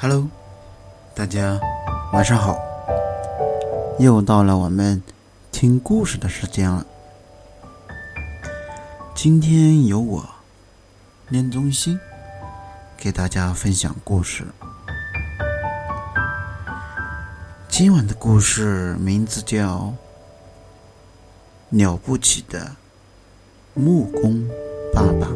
Hello，大家晚上好，又到了我们听故事的时间了。今天由我念中心给大家分享故事。今晚的故事名字叫《了不起的木工爸爸》。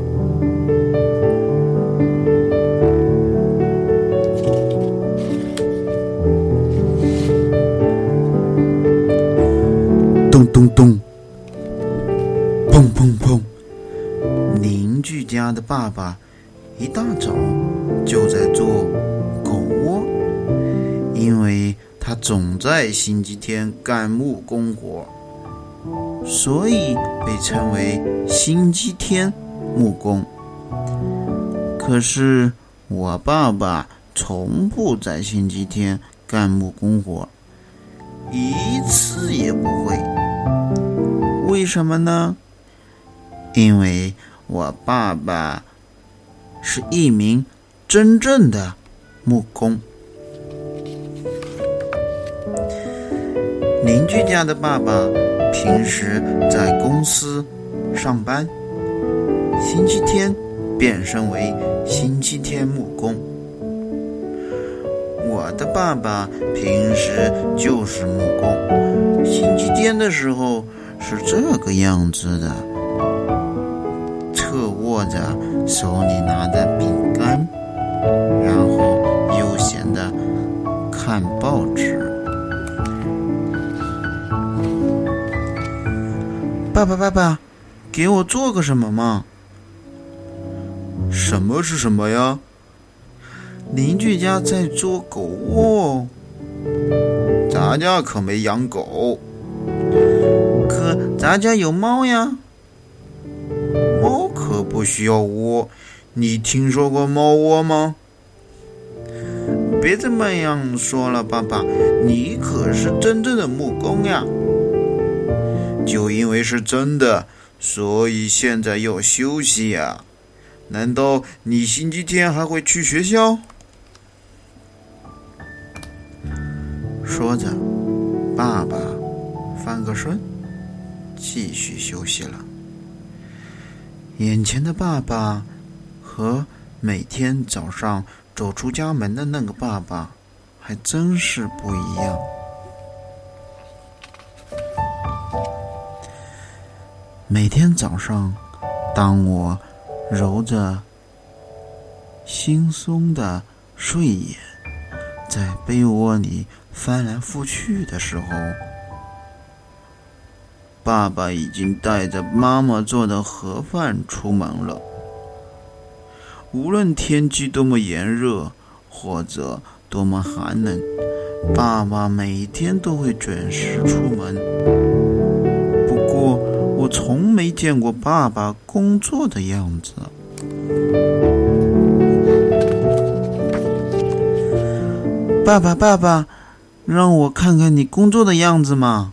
咚咚，砰砰砰！邻居家的爸爸一大早就在做狗窝，因为他总在星期天干木工活，所以被称为星期天木工。可是我爸爸从不在星期天干木工活，一次也不会。为什么呢？因为我爸爸是一名真正的木工。邻居家的爸爸平时在公司上班，星期天变身为星期天木工。我的爸爸平时就是木工，星期天的时候。是这个样子的，侧卧着，手里拿着饼干，然后悠闲的看报纸。爸爸，爸爸，给我做个什么嘛？什么是什么呀？邻居家在做狗窝，咱家可没养狗。咱家有猫呀，猫可不需要窝。你听说过猫窝吗？别这么样说了，爸爸，你可是真正的木工呀。就因为是真的，所以现在要休息呀。难道你星期天还会去学校？说着，爸爸翻个身。继续休息了。眼前的爸爸和每天早上走出家门的那个爸爸还真是不一样。每天早上，当我揉着惺忪的睡眼，在被窝里翻来覆去的时候。爸爸已经带着妈妈做的盒饭出门了。无论天气多么炎热，或者多么寒冷，爸爸每天都会准时出门。不过，我从没见过爸爸工作的样子。爸爸，爸爸，让我看看你工作的样子嘛。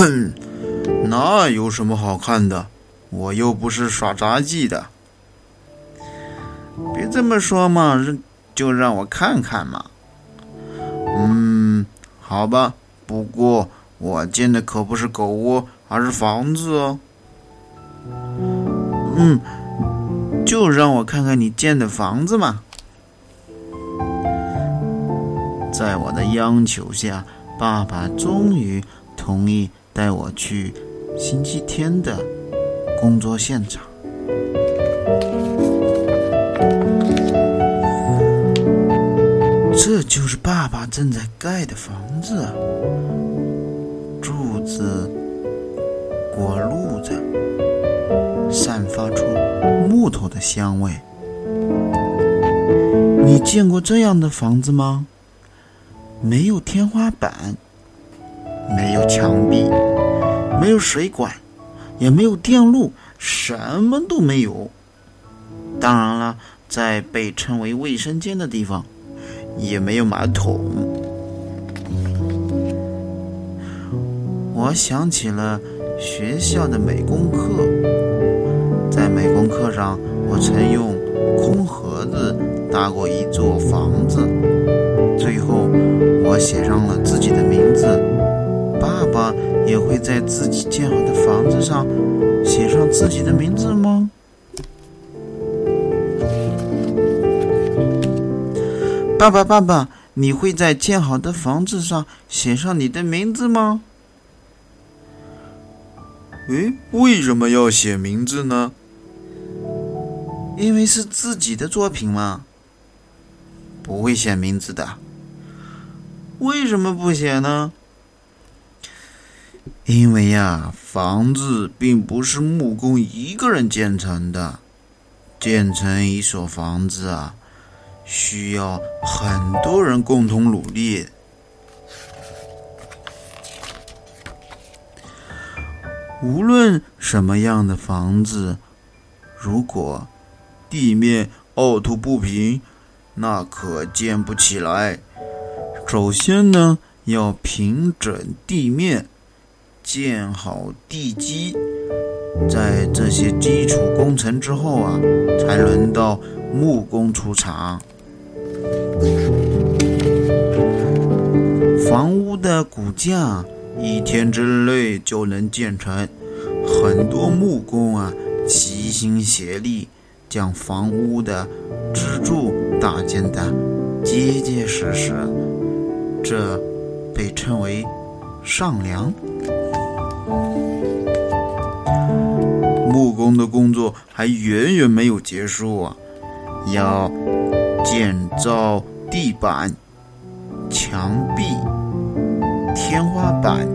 哼，那有什么好看的？我又不是耍杂技的。别这么说嘛，就让我看看嘛。嗯，好吧。不过我建的可不是狗窝，而是房子哦。嗯，就让我看看你建的房子嘛。在我的央求下，爸爸终于同意。带我去星期天的工作现场。这就是爸爸正在盖的房子，柱子裹露着，散发出木头的香味。你见过这样的房子吗？没有天花板。没有墙壁，没有水管，也没有电路，什么都没有。当然了，在被称为卫生间的地方，也没有马桶。我想起了学校的美工课，在美工课上，我曾用空盒子搭过一座房子，最后我写上了自己的名字。爸爸也会在自己建好的房子上写上自己的名字吗？爸爸，爸爸，你会在建好的房子上写上你的名字吗？诶，为什么要写名字呢？因为是自己的作品嘛，不会写名字的。为什么不写呢？因为呀，房子并不是木工一个人建成的，建成一所房子啊，需要很多人共同努力。无论什么样的房子，如果地面凹凸不平，那可建不起来。首先呢，要平整地面，建好地基。在这些基础工程之后啊，才轮到木工出场。房屋的骨架一天之内就能建成，很多木工啊齐心协力。将房屋的支柱搭建的结结实实，这被称为上梁。木工的工作还远远没有结束啊！要建造地板、墙壁、天花板，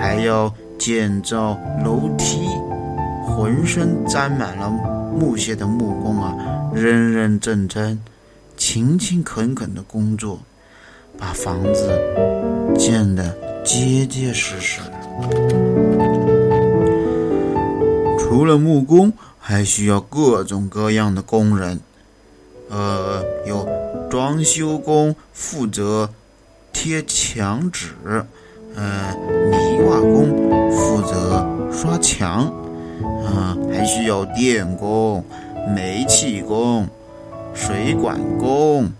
还要建造楼梯，浑身沾满了。木屑的木工啊，认认真真、勤勤恳恳的工作，把房子建得结结实实。除了木工，还需要各种各样的工人。呃，有装修工负责贴墙纸，呃，泥瓦工负责刷墙。啊，还需要电工、煤气工、水管工，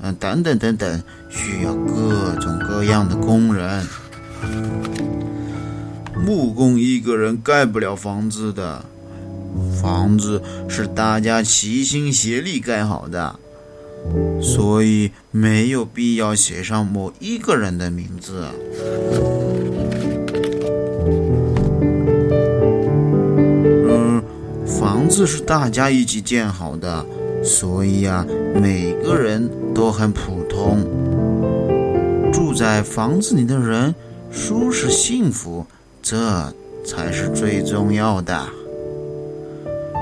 嗯，等等等等，需要各种各样的工人。木工一个人盖不了房子的，房子是大家齐心协力盖好的，所以没有必要写上某一个人的名字。嗯，房子是大家一起建好的，所以啊，每个人都很普通。住在房子里的人舒适幸福，这才是最重要的。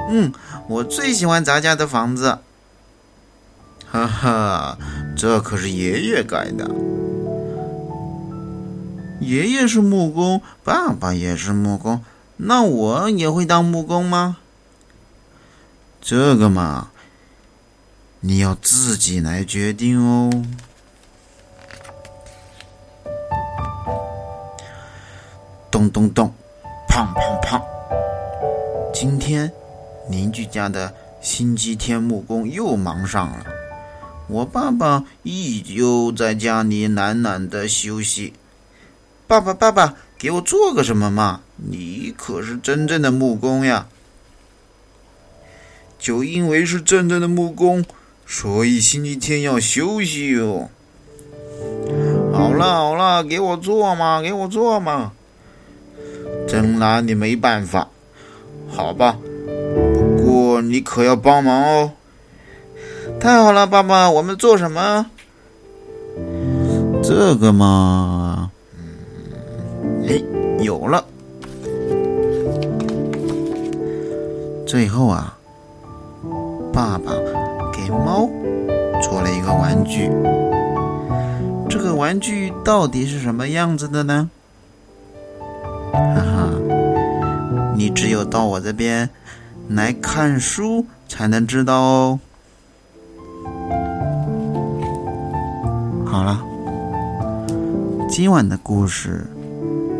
嗯，我最喜欢咱家的房子。哈哈，这可是爷爷盖的。爷爷是木工，爸爸也是木工，那我也会当木工吗？这个嘛，你要自己来决定哦。咚咚咚，砰砰砰！今天邻居家的星期天木工又忙上了，我爸爸依旧在家里懒懒的休息。爸爸，爸爸，给我做个什么嘛？你可是真正的木工呀！就因为是真正的木工，所以星期天要休息哟。好了好了，给我做嘛，给我做嘛。真拿你没办法，好吧。不过你可要帮忙哦。太好了，爸爸，我们做什么？这个嘛，嗯，哎，有了。最后啊。爸爸给猫做了一个玩具，这个玩具到底是什么样子的呢？只有到我这边来看书才能知道。哦好了今晚的故事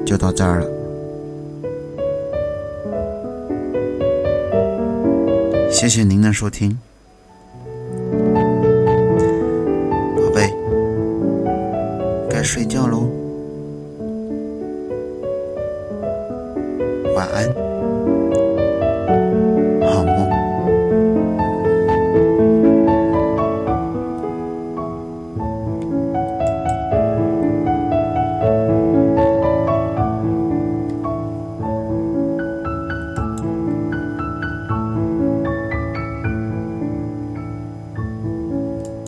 就到这儿了。谢谢您的收听。宝贝该睡觉了